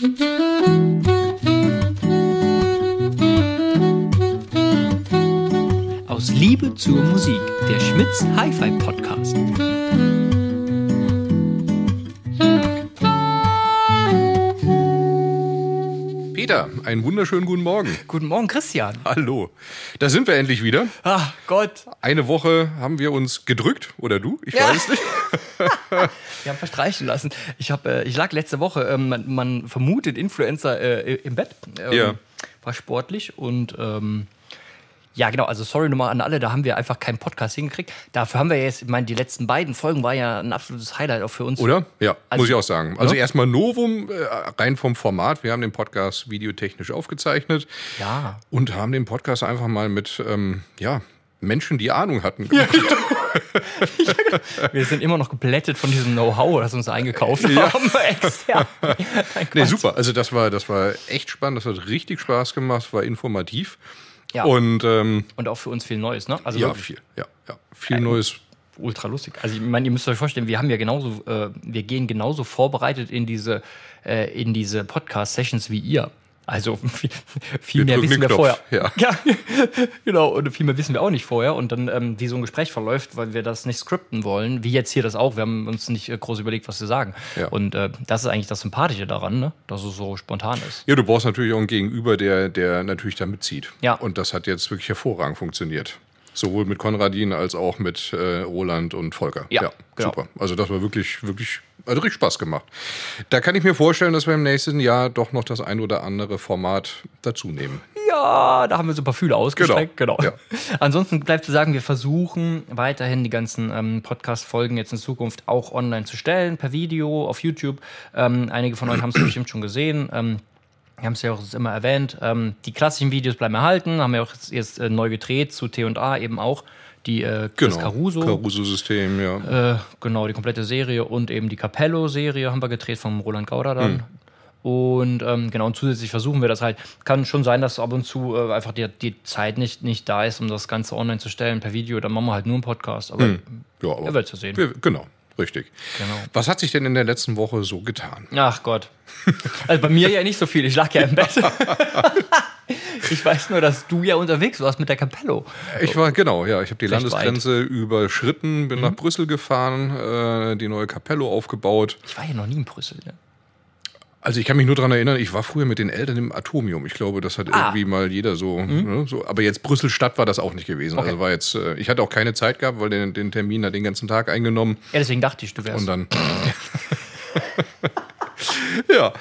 Aus Liebe zur Musik, der Schmitz Hi-Fi Podcast. Peter, einen wunderschönen guten Morgen. Guten Morgen, Christian. Hallo. Da sind wir endlich wieder. Ach Gott. Eine Woche haben wir uns gedrückt, oder du? Ich Ja. weiß nicht. Wir haben verstreichen lassen. Ich, hab, äh, ich lag letzte Woche, ähm, man, man vermutet Influencer äh, im Bett. Ähm, Ja. War sportlich und ähm, ja, genau. Also, sorry nochmal an alle, da haben wir einfach keinen Podcast hingekriegt. Dafür haben wir jetzt, ich meine, die letzten beiden Folgen war ja ein absolutes Highlight auch für uns. Oder? Ja, Also- muss ich auch sagen. Also Ja. erstmal Novum, äh, rein vom Format. Wir haben den Podcast videotechnisch aufgezeichnet Ja. und haben den Podcast einfach mal mit ähm, ja, Menschen, die Ahnung hatten. Wir sind immer noch geblättet von diesem Know-how, das uns eingekauft Ja. haben. Nein, Nee, super. Also das war, das war echt spannend, das hat richtig Spaß gemacht, war informativ. Ja. Und ähm, Und auch für uns viel Neues, ne? Also ja, wirklich viel, ja, ja, viel Neues. ultra lustig. Also ich meine, ihr müsst euch vorstellen, wir haben ja genauso, äh, wir gehen genauso vorbereitet in diese, äh, in diese Podcast-Sessions wie ihr. Also viel, viel mehr wissen wir Knopf, vorher. ja. genau. Und viel mehr wissen wir auch nicht vorher. Und dann, ähm, wie so ein Gespräch verläuft, weil wir das nicht skripten wollen, wie jetzt hier das auch. Wir haben uns nicht äh, groß überlegt, was wir sagen. Ja. Und äh, das ist eigentlich das Sympathische daran, ne? dass es so spontan ist. Ja, du brauchst natürlich auch einen Gegenüber, der, der natürlich da mitzieht. Ja. Und das hat jetzt wirklich hervorragend funktioniert. Sowohl mit Konradin als auch mit äh, Roland und Volker. Ja, genau. super. Also das war wirklich, wirklich, hat richtig Spaß gemacht. Da kann ich mir vorstellen, dass wir im nächsten Jahr doch noch das ein oder andere Format dazu nehmen. Ja, da haben wir so ein paar Fühler ausgestreckt. Genau. Ja. Ansonsten bleibt zu sagen, wir versuchen weiterhin die ganzen ähm, Podcast-Folgen jetzt in Zukunft auch online zu stellen, per Video, auf YouTube. Ähm, einige von euch haben es bestimmt schon gesehen. Ähm, wir haben es ja auch immer erwähnt. Ähm, die klassischen Videos bleiben erhalten, haben wir auch jetzt, jetzt äh, neu gedreht zu T&A eben auch. Die äh, Chris Caruso. Caruso-System, ja. Äh, genau, die komplette Serie und eben die Capello-Serie haben wir gedreht vom Roland Gauder dann. Hm. Und ähm, genau, und zusätzlich versuchen wir das halt. Kann schon sein, dass ab und zu äh, einfach die, die Zeit nicht, nicht da ist, um das Ganze online zu stellen per Video. Dann machen wir halt nur einen Podcast. Aber ja aber ihr werdet ja sehen. wir, genau, richtig. Genau. Was hat sich denn in der letzten Woche so getan? Ach Gott. Also bei mir ja nicht so viel. Ich lag ja im Bett. ich weiß nur, dass du ja unterwegs warst mit der Capello. Ich war, genau, ja, ich habe die Recht Landesgrenze überschritten, Mhm. bin nach Brüssel gefahren, äh, die neue Capello aufgebaut. Ich war ja noch nie in Brüssel. Ne? Also ich kann mich nur daran erinnern, ich war früher mit den Eltern im Atomium. Ich glaube, das hat Ah. irgendwie mal jeder so, ne, so. Aber jetzt Brüssel-Stadt war das auch nicht gewesen. Okay. Also war jetzt, äh, ich hatte auch keine Zeit gehabt, weil den, den Termin hat den ganzen Tag eingenommen. Ja, deswegen dachte ich, du wärst. Und dann. ja.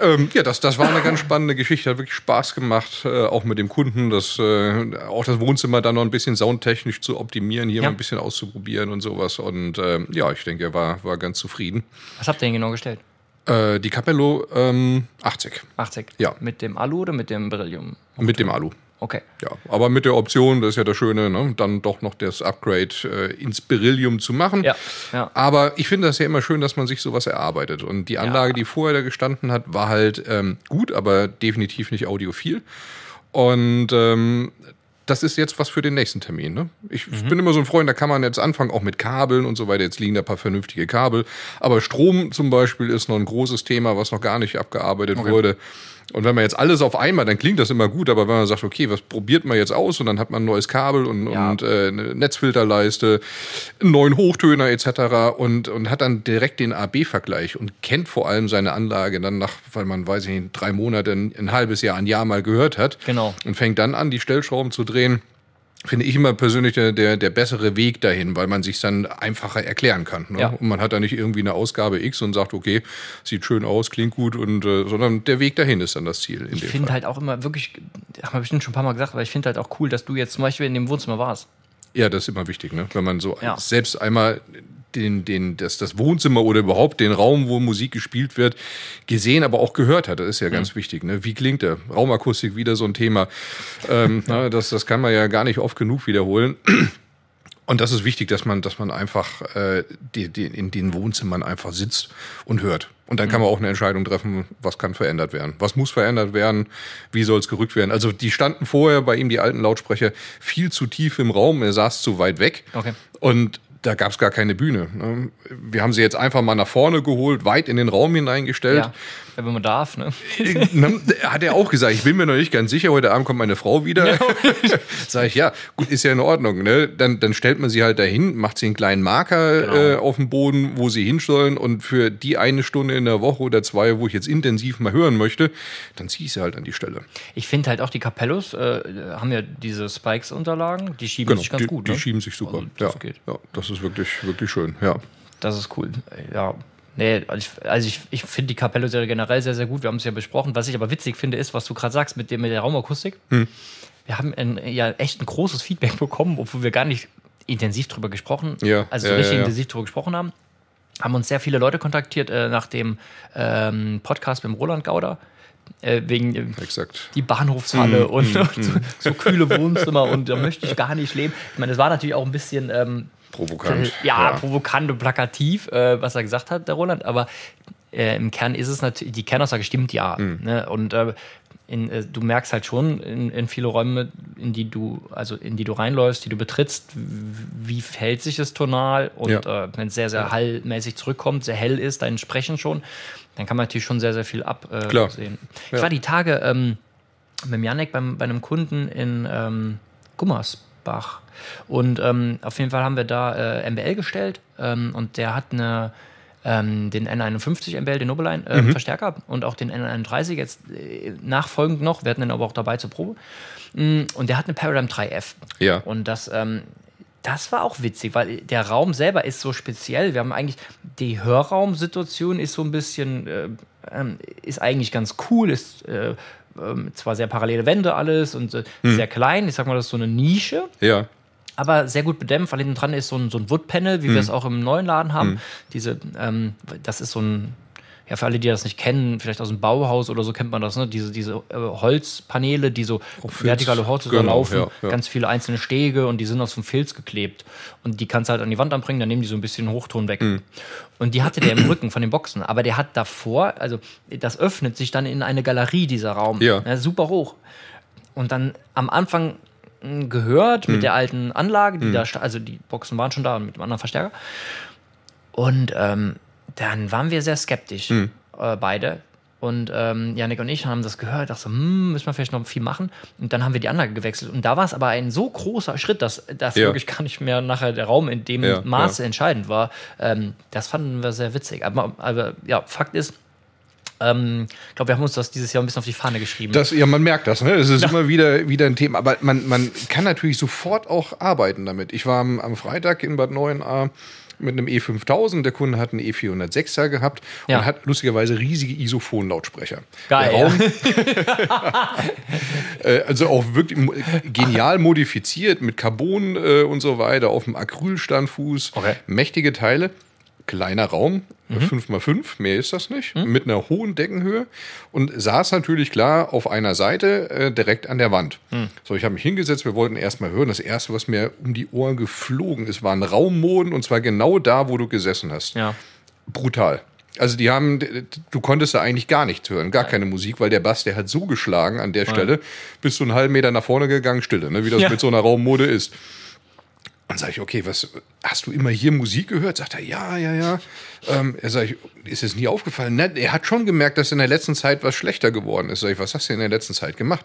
Ähm, ja, das, das war eine ganz spannende Geschichte, hat wirklich Spaß gemacht, äh, auch mit dem Kunden, das, äh, auch das Wohnzimmer dann noch ein bisschen soundtechnisch zu optimieren, hier Ja. mal ein bisschen auszuprobieren und sowas. Und ähm, ja, ich denke, er war, war ganz zufrieden. Was habt ihr denn genau gestellt? Äh, die Capello ähm, 80 80. Ja. Mit dem Alu oder mit dem Beryllium? mit dem Alu. Okay. Ja, aber mit der Option, das ist ja das Schöne, ne, dann doch noch das Upgrade äh, ins Beryllium zu machen. Ja, ja. Aber ich finde das ja immer schön, dass man sich sowas erarbeitet. Und die Anlage, die vorher da gestanden hat, war halt ähm, gut, aber definitiv nicht audiophil. Und ähm, das ist jetzt was für den nächsten Termin. Ne? Ich Mhm. bin immer so ein Freund, da kann man jetzt anfangen, auch mit Kabeln und so weiter. Jetzt liegen da ein paar vernünftige Kabel. Aber Strom zum Beispiel ist noch ein großes Thema, was noch gar nicht abgearbeitet wurde. Und wenn man jetzt alles auf einmal, dann klingt das immer gut, aber wenn man sagt, okay, was probiert man jetzt aus und dann hat man ein neues Kabel und, Ja. und äh, eine Netzfilterleiste, einen neuen Hochtöner etc. Und, und hat dann direkt den AB-Vergleich und kennt vor allem seine Anlage dann nach, weil man, weiß ich nicht, drei Monate, ein, ein halbes Jahr, ein Jahr mal gehört hat. Genau. Und fängt dann an, die Stellschrauben zu drehen. Finde ich immer persönlich der, der, der bessere Weg dahin, weil man sich dann einfacher erklären kann. Ne? Ja. Und man hat da nicht irgendwie eine Ausgabe X und sagt, okay, sieht schön aus, klingt gut, und, äh, sondern der Weg dahin ist dann das Ziel. Ich finde halt auch immer wirklich, haben wir bestimmt schon ein paar Mal gesagt, aber ich finde halt auch cool, dass du jetzt zum Beispiel in dem Wohnzimmer warst. Ja, das ist immer wichtig, ne? wenn man so Ja. selbst einmal den, den, das, das Wohnzimmer oder überhaupt den Raum, wo Musik gespielt wird, gesehen, aber auch gehört hat. Das ist ja ganz wichtig. Ne? Wie klingt der? Raumakustik wieder so ein Thema. Ähm, na, das, das kann man ja gar nicht oft genug wiederholen. Und das ist wichtig, dass man, dass man einfach äh, die, die, in den Wohnzimmern einfach sitzt und hört. Und dann kann man auch eine Entscheidung treffen, was kann verändert werden. Was muss verändert werden? Wie soll es gerückt werden? Also die standen vorher bei ihm, die alten Lautsprecher, viel zu tief im Raum. Er saß zu weit weg. Okay. Und da gab es gar keine Bühne. ne? Wir haben sie jetzt einfach mal nach vorne geholt, weit in den Raum hineingestellt. Ja. Wenn man darf. Ne? Ne, Hat er auch gesagt, ich bin mir noch nicht ganz sicher, heute Abend kommt meine Frau wieder. Sag ich, ja, gut, ist ja in Ordnung. Ne? Dann, dann stellt man sie halt dahin, macht sie einen kleinen Marker Genau. äh, auf dem Boden, wo sie hin sollen und für die eine Stunde in der Woche oder zwei, wo ich jetzt intensiv mal hören möchte, dann ziehe ich sie halt an die Stelle. Ich finde halt auch die Capellos äh, haben ja diese Spikes-Unterlagen, die schieben sich ganz Genau, die, gut. die ne? schieben sich super. Also, das ja, geht. ja, das ist wirklich, wirklich schön. Ja. Das ist cool. Ja. Nee, also ich, also ich, finde die Capello-Serie generell sehr, sehr gut. Wir haben es ja besprochen. Was ich aber witzig finde, ist, was du gerade sagst mit, dem, mit der Raumakustik. Hm. Wir haben ein, ja echt ein großes Feedback bekommen, obwohl wir gar nicht intensiv drüber gesprochen, Ja, also ja, richtig ja, intensiv drüber gesprochen haben. Haben uns sehr viele Leute kontaktiert äh, nach dem ähm, Podcast mit dem Roland Gauder. Äh, wegen äh, die Bahnhofshalle Hm, und, und so, so kühle Wohnzimmer und da möchte ich gar nicht leben. Ich meine, es war natürlich auch ein bisschen ähm, Provokant. ja, provokant und plakativ, äh, was er gesagt hat, der Roland, aber äh, im Kern ist es natürlich, die Kernaussage stimmt ja. Mhm. Ne? Und äh, in, äh, du merkst halt schon in, in viele Räume, in die du, also in die du reinläufst, die du betrittst, wie verhält sich das tonal und Ja. äh, wenn es sehr, sehr hallmäßig zurückkommt, sehr hell ist, dein Sprechen schon, dann kann man natürlich schon sehr, sehr viel absehen. Äh. Ich Ja. war die Tage ähm, mit Janek beim, bei einem Kunden in ähm, Gummersbach. Und ähm, auf jeden Fall haben wir da äh, MBL gestellt ähm, und der hat eine, ähm, den N51 MBL, den Nobeline äh, Verstärker und auch den N31 jetzt äh, nachfolgend noch. Wir hatten den aber auch dabei zur Probe. Mm, Und der hat eine Paradigm 3F. Ja. Und das, ähm, das war auch witzig, weil der Raum selber ist so speziell. Wir haben eigentlich, die Hörraumsituation ist so ein bisschen, äh, ähm, ist eigentlich ganz cool, ist äh, ähm, zwar sehr parallele Wände alles und äh, sehr klein. Ich sag mal, das ist so eine Nische, Ja. aber sehr gut bedämpft, weil hinten dran ist so ein, so ein Woodpanel, wie wir es auch im neuen Laden haben. Diese, ähm, das ist so ein, ja, für alle, die das nicht kennen, vielleicht aus dem Bauhaus oder so kennt man das, ne? Diese, diese äh, Holzpaneele, die so Filz. vertikale Holz Genau, laufen, ja, ja. ganz viele einzelne Stege und die sind aus dem Filz geklebt. Und die kannst du halt an die Wand anbringen, dann nehmen die so ein bisschen Hochton weg. Mhm. Und die hatte der im Rücken von den Boxen, aber der hat davor, also das öffnet sich dann in eine Galerie, dieser Raum. Ja. super hoch. Und dann am Anfang mh, gehört Mhm. mit der alten Anlage, die da, sta- also die Boxen waren schon da mit dem anderen Verstärker. Und ähm, dann waren wir sehr skeptisch, Mhm. äh, beide. Und ähm, Janik und ich haben das gehört, dachte so, hm, müssen wir vielleicht noch viel machen. Und dann haben wir die Anlage gewechselt. Und da war es aber ein so großer Schritt, dass das Ja. wirklich gar nicht mehr nachher der Raum in dem Ja, Maße ja. entscheidend war. Ähm, das fanden wir sehr witzig. Aber, aber ja, Fakt ist, ähm, ich glaube, wir haben uns das dieses Jahr ein bisschen auf die Fahne geschrieben. Das, ja, man merkt das, ne? Es ist immer wieder, wieder ein Thema. Aber man, man kann natürlich sofort auch arbeiten damit. Ich war am, am Freitag in Bad 9a mit einem E5000. Der Kunde hat einen E406er gehabt Ja. und hat lustigerweise riesige Isophon-Lautsprecher. Geil, Raum, äh, also auch wirklich genial modifiziert mit Carbon äh, und so weiter auf dem Acrylstandfuß. Okay. Mächtige Teile. Kleiner Raum, 5x5, mehr ist das nicht, mit einer hohen Deckenhöhe und saß natürlich klar auf einer Seite äh, direkt an der Wand. So, ich habe mich hingesetzt, wir wollten erstmal hören. Das erste, was mir um die Ohren geflogen ist, waren Raummoden und zwar genau da, wo du gesessen hast ja. brutal. Also die haben, du konntest da eigentlich gar nichts hören, gar keine Musik, weil der Bass, der hat so geschlagen an der Stelle, bist du einen halben Meter nach vorne gegangen, Stille, ne? wie das Ja. mit so einer Raummode ist. Dann sage ich, okay, was hast du immer hier Musik gehört? Sagt er, ja, ja, ja. Ähm, er sagt, ist es nie aufgefallen? Ne, er hat schon gemerkt, dass in der letzten Zeit was schlechter geworden ist. Sag ich, was hast du in der letzten Zeit gemacht?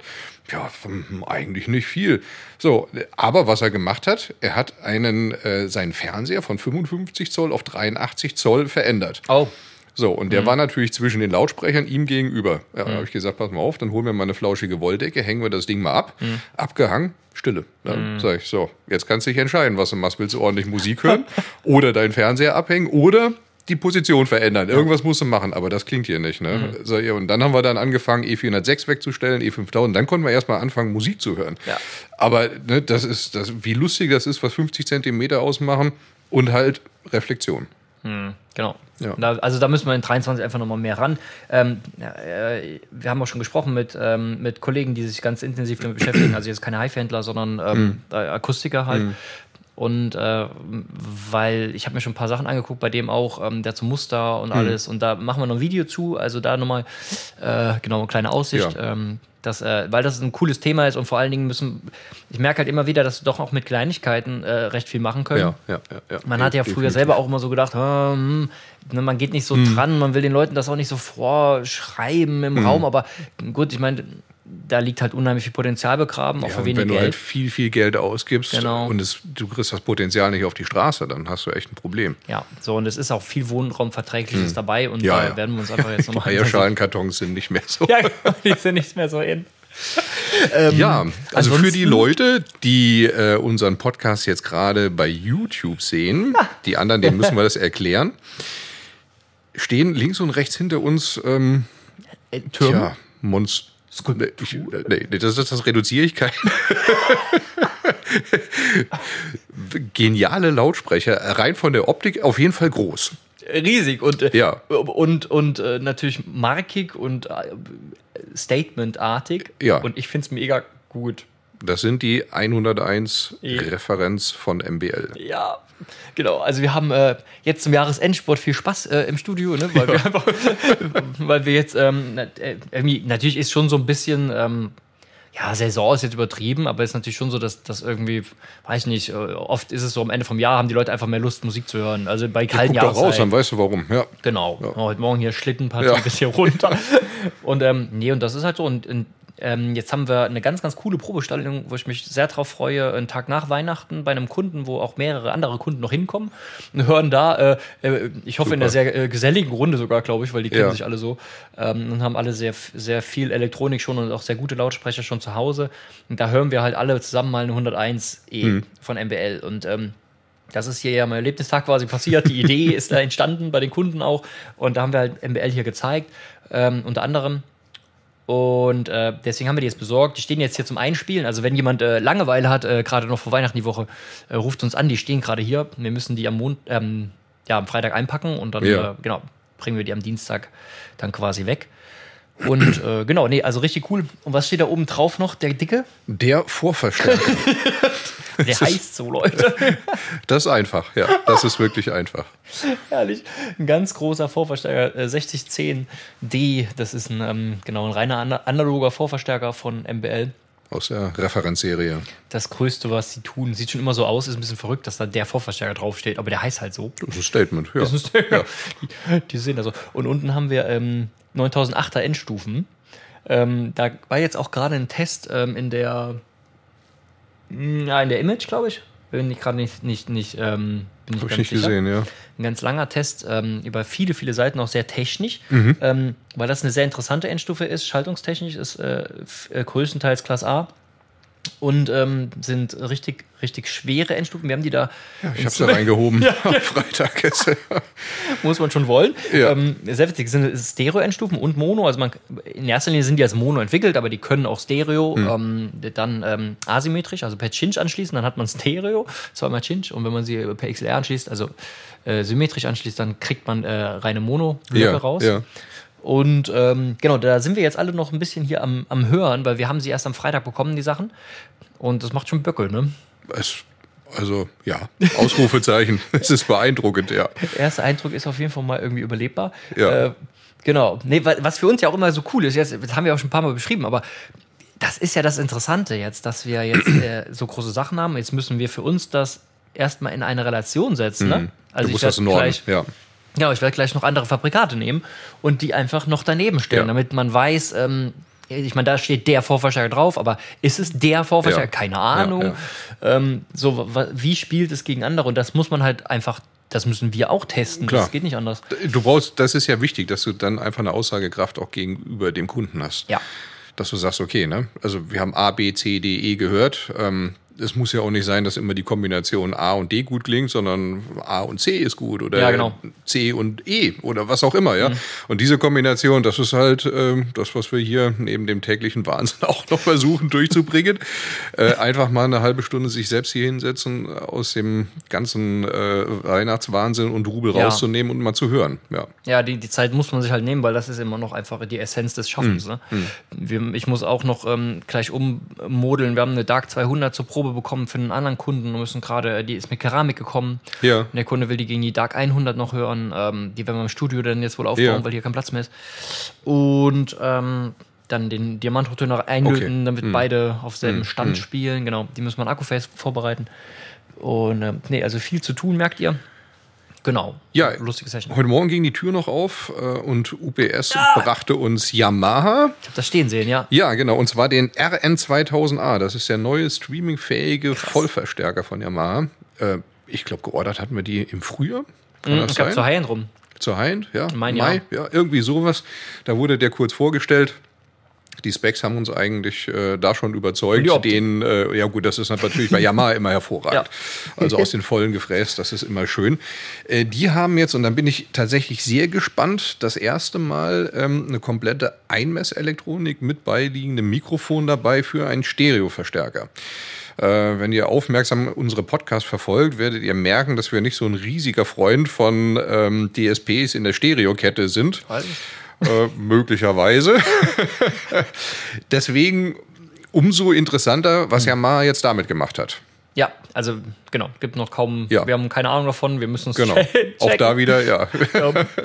Ja, hm, eigentlich nicht viel. So, aber was er gemacht hat, er hat einen äh, seinen Fernseher von 55 Zoll auf 83 Zoll verändert. Oh, So, und der war natürlich zwischen den Lautsprechern ihm gegenüber. Ja, da habe ich gesagt, pass mal auf, dann holen wir mal eine flauschige Wolldecke, hängen wir das Ding mal ab. Abgehangen, Stille. Dann sag ich, so, jetzt kannst du dich entscheiden, was du machst. Willst du ordentlich Musik hören oder deinen Fernseher abhängen oder die Position verändern. Irgendwas musst du machen, aber das klingt hier nicht. Ne? So, ja, und dann haben wir dann angefangen, E406 wegzustellen, E5000. Dann konnten wir erstmal anfangen, Musik zu hören. Ja. Aber ne, das ist, das, wie lustig das ist, was 50 Zentimeter ausmachen und halt Reflexion. Genau. Ja. Da, also da müssen wir in 23 einfach nochmal mehr ran. Ähm, äh, wir haben auch schon gesprochen mit, ähm, mit Kollegen, die sich ganz intensiv damit beschäftigen. Also jetzt keine Highfendler, sondern ähm, äh, Akustiker halt. Und äh, weil ich habe mir schon ein paar Sachen angeguckt, bei dem auch, ähm, der zum Muster und alles. Und da machen wir noch ein Video zu. Also da nochmal äh, genau eine kleine Aussicht. Ja. Ähm, Das, äh, weil das ein cooles Thema ist und vor allen Dingen müssen, ich merke halt immer wieder, dass wir doch auch mit Kleinigkeiten äh, recht viel machen können. Ja, ja, ja, ja. Man hat ja früher selber auch immer so gedacht, hm, ne, man geht nicht so dran, man will den Leuten das auch nicht so vorschreiben im Raum, aber gut, ich meine, da liegt halt unheimlich viel Potenzial begraben, auch Ja, für wenig wenn du Geld. halt viel, viel Geld ausgibst Genau. und es, du kriegst das Potenzial nicht auf die Straße, dann hast du echt ein Problem. ja, so und es ist auch viel Wohnraumverträgliches dabei und Hm. Ja, da ja. werden wir uns einfach jetzt nochmal Eierschalenkartons sind nicht mehr so. Ja, genau, die sind nicht mehr so in. Ja, also für die Leute, die äh, unseren Podcast jetzt gerade bei YouTube sehen, die anderen, denen müssen wir das erklären, stehen links und rechts hinter uns ähm, Äh, Türme. tja, Monst Nee, ich, nee, nee, das, das, das reduziere ich kein. Geniale Lautsprecher, rein von der Optik auf jeden Fall groß. Riesig und, äh, Ja. und, und äh, natürlich markig und äh, statementartig. Ja. Und ich finde es mega gut. Das sind die 101 Ja. Referenz von MBL. Ja, genau. Also wir haben äh, jetzt zum Jahresendsport viel Spaß äh, im Studio, ne? weil, wir einfach, weil wir jetzt ähm, äh, natürlich ist schon so ein bisschen, ähm, ja, Saison ist jetzt übertrieben, aber es ist natürlich schon so, dass das irgendwie, weiß ich nicht, äh, oft ist es so am Ende vom Jahr haben die Leute einfach mehr Lust, Musik zu hören. Also bei kalten doch raus, dann weißt du warum. Ja. Genau. Heute Morgen hier Schlittenpartie Ja. bis hier runter. und ähm, nee, und das ist halt so. Und, und ähm, jetzt haben wir eine ganz, ganz coole Probestellung, wo ich mich sehr drauf freue. Einen Tag nach Weihnachten bei einem Kunden, wo auch mehrere andere Kunden noch hinkommen und hören da, äh, äh, ich hoffe in einer sehr äh, geselligen Runde sogar, glaube ich, weil die kennen Ja. sich alle so ähm, und haben alle sehr, sehr viel Elektronik schon und auch sehr gute Lautsprecher schon zu Hause. Und da hören wir halt alle zusammen mal eine 101E von MBL. Und ähm, das ist hier ja mein Erlebnistag quasi passiert. Die Idee ist da entstanden bei den Kunden auch. Und da haben wir halt MBL hier gezeigt, ähm, unter anderem. Und äh, deswegen haben wir die jetzt besorgt. Die stehen jetzt hier zum Einspielen. Also wenn jemand äh, Langeweile hat, äh, gerade noch vor Weihnachten die Woche, äh, ruft uns an. Die stehen gerade hier. Wir müssen die am, Mon ähm, ja, am Freitag einpacken und dann Ja. äh, genau, bringen wir die am Dienstag dann quasi weg. Und äh, genau, nee, also richtig cool. Und was steht da oben drauf noch? Der dicke? Der Vorverstärker. Der heißt so, Leute. Das ist einfach, ja. Das ist wirklich einfach. Herrlich. Ein ganz großer Vorverstärker, äh, 6010D. Das ist ein, ähm, genau, ein reiner ana- analoger Vorverstärker von MBL. Aus der Referenzserie. Das Größte, was sie tun, sieht schon immer so aus, ist ein bisschen verrückt, dass da der Vorverstärker draufsteht, aber der heißt halt so. Das ist ein Statement, ja. Das ist, ja. die, die sehen da so. Und unten haben wir ähm, 9008er Endstufen. Ähm, da war jetzt auch gerade ein Test ähm, in der mh, ja, in der Image, glaube ich. Bin ich gerade nicht, nicht, nicht, ähm, bin ich Habe ich nicht sicher. gesehen, ja. Ein ganz langer Test ähm, über viele, viele Seiten, auch sehr technisch, Mhm. ähm, weil das eine sehr interessante Endstufe ist. Schaltungstechnisch ist äh, äh, größtenteils Class A und ähm, sind richtig, richtig schwere Endstufen. Wir haben die da, Ich habe sie reingehoben am Freitag. Ja. muss man schon wollen. Ja. Ähm, sehr witzig, sind Stereo-Endstufen und Mono. Also man, in erster Linie sind die als Mono entwickelt, aber die können auch Stereo, ähm, dann ähm, asymmetrisch, also per Cinch anschließen, dann hat man Stereo, zweimal Cinch. Und wenn man sie per XLR anschließt, also äh, symmetrisch anschließt, dann kriegt man äh, reine Mono-Blöcke Ja, raus. ja. Und ähm, genau, da sind wir jetzt alle noch ein bisschen hier am, am Hören, weil wir haben sie erst am Freitag bekommen, die Sachen. Und das macht schon Böckel, ne? Es, also, ja, Ausrufezeichen. Es ist beeindruckend, ja. Der erste Eindruck ist auf jeden Fall mal irgendwie überlebbar. Ja. Äh, genau. Nee, wa- was für uns ja auch immer so cool ist, jetzt, das haben wir auch schon ein paar Mal beschrieben, aber das ist ja das Interessante jetzt, dass wir jetzt äh, so große Sachen haben. Jetzt müssen wir für uns das erstmal in eine Relation setzen. Ne? du musst ich das werd in Ordnung. gleich, Ja. Genau, ich werde gleich noch andere Fabrikate nehmen und die einfach noch daneben stellen, Ja. damit man weiß, ähm, ich meine, da steht der Vorverstärker drauf, aber ist es der Vorverstärker? Ja. Keine Ahnung. Ja, Ähm, so, wie spielt es gegen andere? Und das muss man halt einfach, das müssen wir auch testen. Klar. Das geht nicht anders. Du brauchst, das ist ja wichtig, dass du dann einfach eine Aussagekraft auch gegenüber dem Kunden hast. Ja. Dass du sagst, okay, ne? Also wir haben A, B, C, D, E gehört. Ähm, es muss ja auch nicht sein, dass immer die Kombination A und D gut klingt, sondern A und C ist gut oder Ja, genau. Mhm. C und E oder was auch immer, ja. Und diese Kombination, das ist halt ähm, das, was wir hier neben dem täglichen Wahnsinn auch noch versuchen durchzubringen. äh, einfach mal eine halbe Stunde sich selbst hier hinsetzen, aus dem ganzen äh, Weihnachtswahnsinn und Rubel Ja. rauszunehmen und mal zu hören. Ja. Ja, die, die Zeit muss man sich halt nehmen, weil das ist immer noch einfach die Essenz des Schaffens. Hm. Ne? Wir, ich muss auch noch ähm, gleich ummodeln. Wir haben eine Dark 200 zur Probe bekommen für einen anderen Kunden und müssen gerade, die ist mit Keramik gekommen. Ja. Und der Kunde will die gegen die Dark 100 noch hören. Ähm, die werden wir im Studio dann jetzt wohl aufbauen, Ja. weil hier kein Platz mehr ist. Und ähm, dann den Diamantrotor noch einlöten, Okay. damit beide auf selben Hm, Stand spielen. Genau, die müssen wir an Akkuface vorbereiten. Und ähm, nee, also viel zu tun, merkt ihr. Genau. Ja, Lustige Session. Heute Morgen ging die Tür noch auf äh, und UPS brachte uns Yamaha. Ich hab das stehen sehen, ja. Ja, genau. Und zwar den RN2000A. Das ist der neue streamingfähige Vollverstärker von Yamaha. Äh, ich glaube, geordert hatten wir die im Frühjahr. Kann das Ich glaube, zu High-End rum. Zur Hind, ja. Mein Mai, ja, irgendwie sowas. Da wurde der kurz vorgestellt. Die Specs haben uns eigentlich äh, da schon überzeugt. Die. Den, äh, ja gut, das ist natürlich bei Yamaha immer hervorragend. Ja. Also aus den vollen gefräst, das ist immer schön. Äh, die haben jetzt, und dann bin ich tatsächlich sehr gespannt, das erste Mal ähm, eine komplette Einmesselektronik mit beiliegendem Mikrofon dabei für einen Stereoverstärker. Äh, wenn ihr aufmerksam unsere Podcast verfolgt, werdet ihr merken, dass wir nicht so ein riesiger Freund von ähm, DSPs in der Stereokette sind. Äh, möglicherweise. Deswegen umso interessanter, was Yamaha jetzt damit gemacht hat. Ja, also genau, gibt noch kaum, Ja. wir haben keine Ahnung davon, wir müssen uns Genau. checken. Auch da wieder, ja.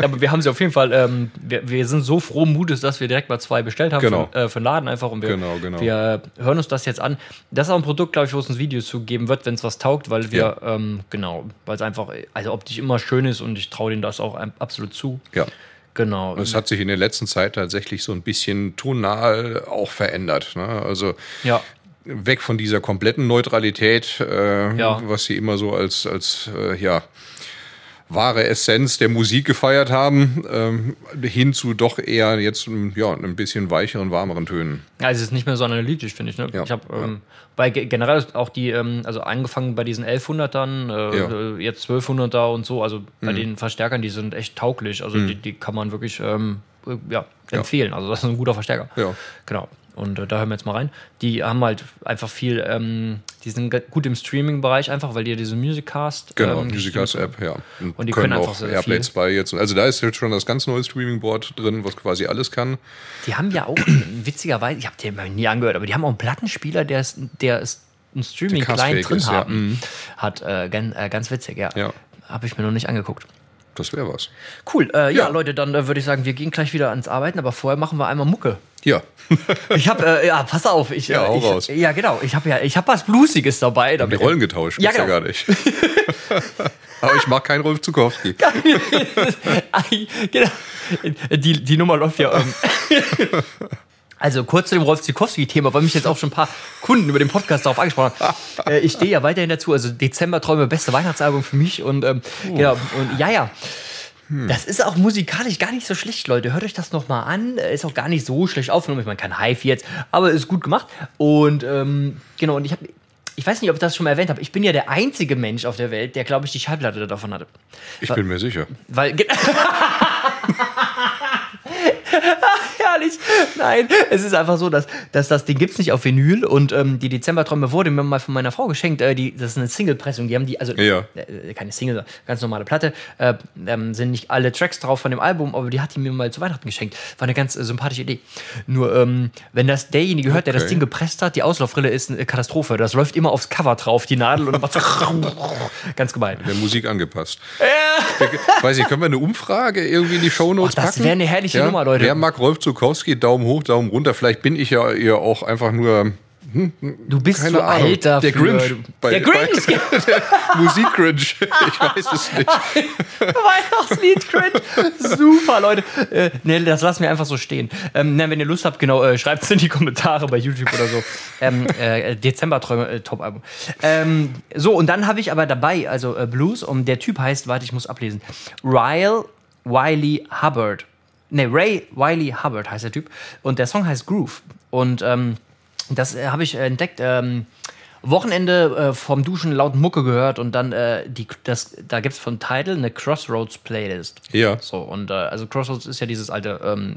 Aber wir haben sie auf jeden Fall, ähm, wir, wir sind so frohen Mutes, dass wir direkt mal zwei bestellt haben Genau. für, äh, für den Laden einfach und wir, Genau, genau. wir hören uns das jetzt an. Das ist auch ein Produkt, glaube ich, wo es ein Video zu geben wird, wenn es was taugt, weil wir, ähm, genau, weil es einfach, also optisch immer schön ist und ich traue denen das auch absolut zu. ja. Genau. Es hat sich in der letzten Zeit tatsächlich so ein bisschen tonal auch verändert. Ne? Also ja. weg von dieser kompletten Neutralität, äh, Ja. was sie immer so als, als äh, ja, wahre Essenz der Musik gefeiert haben, ähm, hin zu doch eher jetzt ähm, ja, ein bisschen weicheren, warmeren Tönen. Ja, es ist nicht mehr so analytisch, finde ich. Ne? Ja, Ich habe ähm, bei ge- generell auch die, ähm, also angefangen bei diesen 1100ern, äh, Ja. Mhm. äh, jetzt 1200er und so, also bei den Verstärkern, die sind echt tauglich. Also die, die kann man wirklich ähm, äh, ja, empfehlen. Also das ist ein guter Verstärker. Ja. Genau. Und äh, da hören wir jetzt mal rein. Die haben halt einfach viel, ähm, die sind gut im Streaming-Bereich einfach, weil die ja diese Musiccast. Genau, ähm, Musicast-App, ja. Und die können einfach auch sehr Airplay viel. 2 jetzt. Also da ist jetzt schon das ganz neue Streaming-Board drin, was quasi alles kann. Die haben ja auch, witzigerweise, ich habe den mal nie angehört, aber die haben auch einen Plattenspieler, der ist, der ist ein Streaming-Client drin ist, ja. haben. Mhm. Hat äh, ganz, äh, ganz witzig, ja. Ja. Habe ich mir noch nicht angeguckt. Das wäre was. Cool, äh, ja. Ja. Leute, dann äh, würde ich sagen, wir gehen gleich wieder ans Arbeiten, aber vorher machen wir einmal Mucke. Ja. Ich habe, äh, ja, pass auf, ich, Ja, äh, hau ich, raus. ja genau, ich habe ja, ich habe was Bluesiges dabei. Die damit- Rollen getauscht, Ja, gibt's ja genau. gar nicht. Aber ich mag keinen Rolf Zukowski. genau. Die, die Nummer läuft ja. Ähm, also kurz zu dem Rolf Zikowski-Thema, weil mich jetzt auch schon ein paar Kunden über den Podcast darauf angesprochen haben. Äh, ich stehe ja weiterhin dazu. Also Dezember Träume, beste Weihnachtsalbum für mich. Und ähm, genau, und ja, ja. Das ist auch musikalisch gar nicht so schlecht, Leute. Hört euch das nochmal an. Äh, Ist auch gar nicht so schlecht aufgenommen. Ich meine, kein Hi-Fi jetzt, aber ist gut gemacht. Und ähm, genau, und ich habe. Ich weiß nicht, ob ich das schon mal erwähnt habe. Ich bin ja der einzige Mensch auf der Welt, der, glaube ich, die Schallplatte davon hatte. Ich bin mir sicher. Weil. Herrlich. Nein, es ist einfach so, dass, dass das Ding gibt's nicht auf Vinyl und ähm, die Dezemberträume wurde mir mal von meiner Frau geschenkt. Äh, die, das ist eine Single-Pressung. Die haben die, also Ja. äh, keine Single, ganz normale Platte. Äh, ähm, sind nicht alle Tracks drauf von dem Album, aber die hat die mir mal zu Weihnachten geschenkt. War eine ganz äh, sympathische Idee. Nur, ähm, wenn das derjenige hört, der das Okay. Ding gepresst hat, die Auslaufrille ist eine Katastrophe. Das läuft immer aufs Cover drauf, die Nadel und macht ganz gemein. Der Musik angepasst. Ich weiß nicht, können wir eine Umfrage irgendwie in die Shownotes Oh, das packen? wär eine herrliche Nummer, Leute. Wer mag Rolf Zukowski? Daumen hoch, Daumen runter. Vielleicht bin ich ja eher auch einfach nur Du bist Keine zu Ahnung. alt dafür. Der Grinch. Bei- der Grinch. der Musik-Grinch. Ich weiß es nicht. Weihnachtslied Cringe. Super, Leute. Äh, nee, das lassen wir einfach so stehen. Ähm, na, wenn ihr Lust habt, genau, äh, schreibt es in die Kommentare bei YouTube oder so. Ähm, äh, Dezemberträume, äh, Top-Album. Ähm, so, und dann habe ich aber dabei, also äh, Blues, und der Typ heißt, warte, ich muss ablesen, Ryle Wiley Hubbard. Ne, Ray Wiley Hubbard heißt der Typ. Und der Song heißt Groove. Und ähm, das äh, habe ich entdeckt. Ähm, Wochenende äh, vom Duschen laut Mucke gehört und dann äh, die, das, da gibt es von Tidal eine Crossroads Playlist. Ja. So, und äh, also Crossroads ist ja dieses alte, ähm,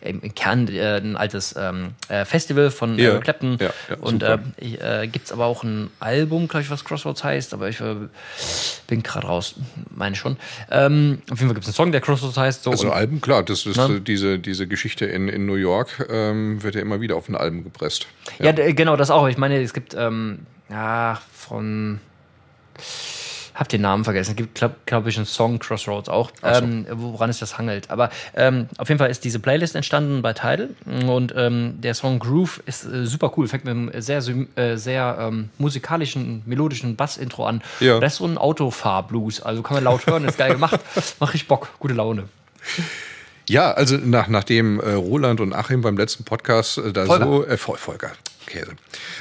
im Kern äh, ein altes ähm, äh, Festival von Ja. äh, Clapton. Ja, ja, und super. äh, gibt es aber auch ein Album, glaube ich, was Crossroads heißt, aber ich bin gerade raus, meine schon. Ähm, auf jeden Fall gibt es einen Song, der Crossroads heißt. So, Also Alben, klar, das ist Ne? diese, diese Geschichte in, in New York, ähm, wird ja immer wieder auf ein Album gepresst. ja, genau, das auch. Ich meine, es gibt, ähm, ja, von. hab den Namen vergessen. Es gibt, glaube glaub ich, einen Song Crossroads auch, so. ähm, woran es das hangelt. Aber ähm, auf jeden Fall ist diese Playlist entstanden bei Tidal und ähm, der Song Groove ist äh, super cool. Fängt mit einem sehr, äh, sehr ähm, musikalischen, melodischen Bass-Intro an. Ja. Das ist so ein Autofahr-Blues. Also kann man laut hören, ist geil gemacht. Mach ich Bock, gute Laune. Ja, also nach, nachdem äh, Roland und Achim beim letzten Podcast äh, da Volker. so, äh, Vol- Volker, Käse,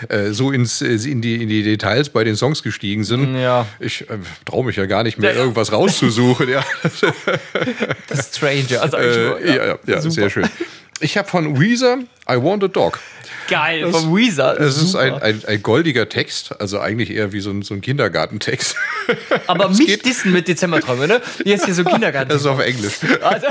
äh, so ins, äh, in, die, in die Details bei den Songs gestiegen sind. Ja. Ich äh, traue mich ja gar nicht mehr, Ja, ja. irgendwas rauszusuchen. ja, Das Stranger. Also äh, ja, ja, ja sehr schön. Ich habe von Weezer I Want a Dog. Geil, vom Weezer. Es ist ein, ein, ein goldiger Text, also eigentlich eher wie so ein, so ein Kindergartentext. Aber mich dissen mit Dezemberträume, ne? Jetzt hier so Kindergarten. Das ist auf Englisch. also,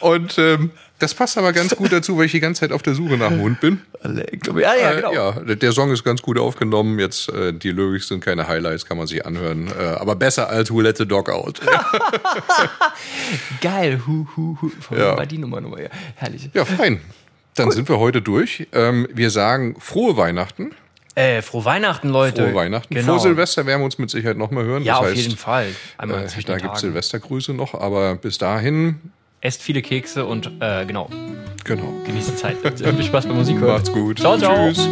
Und ähm, das passt aber ganz gut dazu, weil ich die ganze Zeit auf der Suche nach dem Hund bin. ja, ja, genau. Äh, ja, der Song ist ganz gut aufgenommen. Jetzt äh, die Lyrics sind keine Highlights, kann man sich anhören. Äh, aber besser als Who Let the Dog Out. Geil. Hu, hu, hu. Von Ja. Bei die Nummer, Nummer, ja. Herrlich. Ja, fein. Dann sind wir heute durch. Ähm, wir sagen frohe Weihnachten. Äh, frohe Weihnachten, Leute. Frohe Weihnachten. Genau. Vor Silvester werden wir uns mit Sicherheit noch mal hören. Ja, das auf heißt, jeden Fall. Einmal Äh, da gibt es. Silvestergrüße noch, aber bis dahin, Esst viele Kekse und äh, genau, genau. genießt die Zeit. Viel Spaß beim Musik hören. Macht's gut. Ciao, ciao. Tschüss.